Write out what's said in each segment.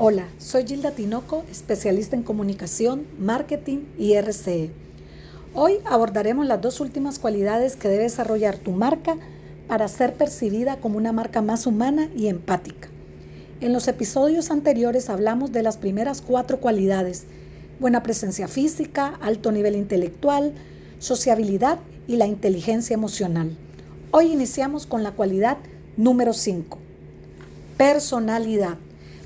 Hola, soy Gilda Tinoco, especialista en comunicación, marketing y RCE. Hoy abordaremos las dos últimas cualidades que debe desarrollar tu marca para ser percibida como una marca más humana y empática. En los episodios anteriores hablamos de las primeras cuatro cualidades, buena presencia física, alto nivel intelectual, sociabilidad y la inteligencia emocional. Hoy iniciamos con la cualidad número 5, personalidad.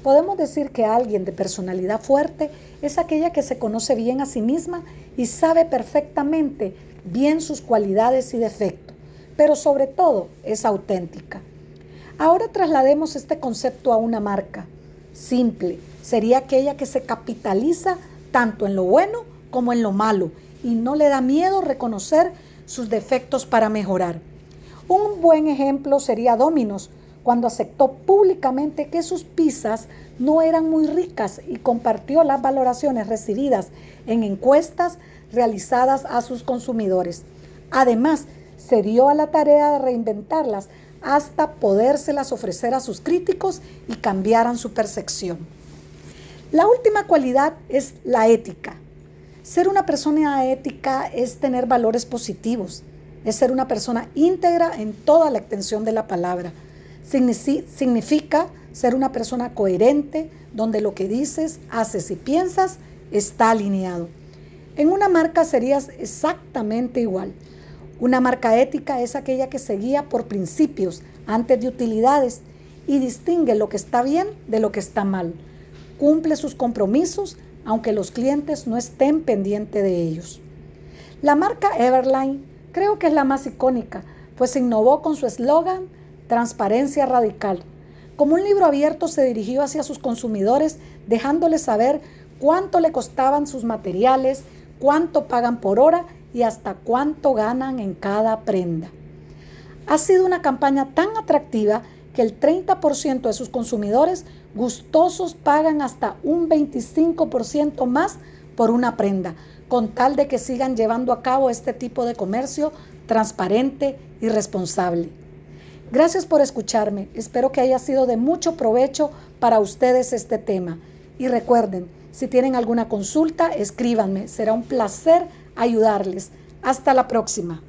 Podemos decir que alguien de personalidad fuerte es aquella que se conoce bien a sí misma y sabe perfectamente bien sus cualidades y defectos, pero sobre todo es auténtica. Ahora traslademos este concepto a una marca. Simple, sería aquella que se capitaliza tanto en lo bueno como en lo malo y no le da miedo reconocer sus defectos para mejorar. Un buen ejemplo sería Dominos, cuando aceptó públicamente que sus pizzas no eran muy ricas y compartió las valoraciones recibidas en encuestas realizadas a sus consumidores. Además, se dio a la tarea de reinventarlas hasta podérselas ofrecer a sus críticos y cambiaran su percepción. La última cualidad es la ética. Ser una persona ética es tener valores positivos, es ser una persona íntegra en toda la extensión de la palabra Significa ser una persona coherente, donde lo que dices, haces y piensas está alineado. En una marca serías exactamente igual. Una marca ética es aquella que se guía por principios antes de utilidades y distingue lo que está bien de lo que está mal. Cumple sus compromisos aunque los clientes no estén pendientes de ellos. La marca Everline creo que es la más icónica, pues innovó con su eslogan Transparencia Radical. Como un libro abierto se dirigió hacia sus consumidores, dejándoles saber cuánto le costaban sus materiales, cuánto pagan por hora y hasta cuánto ganan en cada prenda. Ha sido una campaña tan atractiva que el 30% de sus consumidores gustosos pagan hasta un 25% más por una prenda, con tal de que sigan llevando a cabo este tipo de comercio transparente y responsable. Gracias por escucharme. Espero que haya sido de mucho provecho para ustedes este tema. Y recuerden, si tienen alguna consulta, escríbanme. Será un placer ayudarles. Hasta la próxima.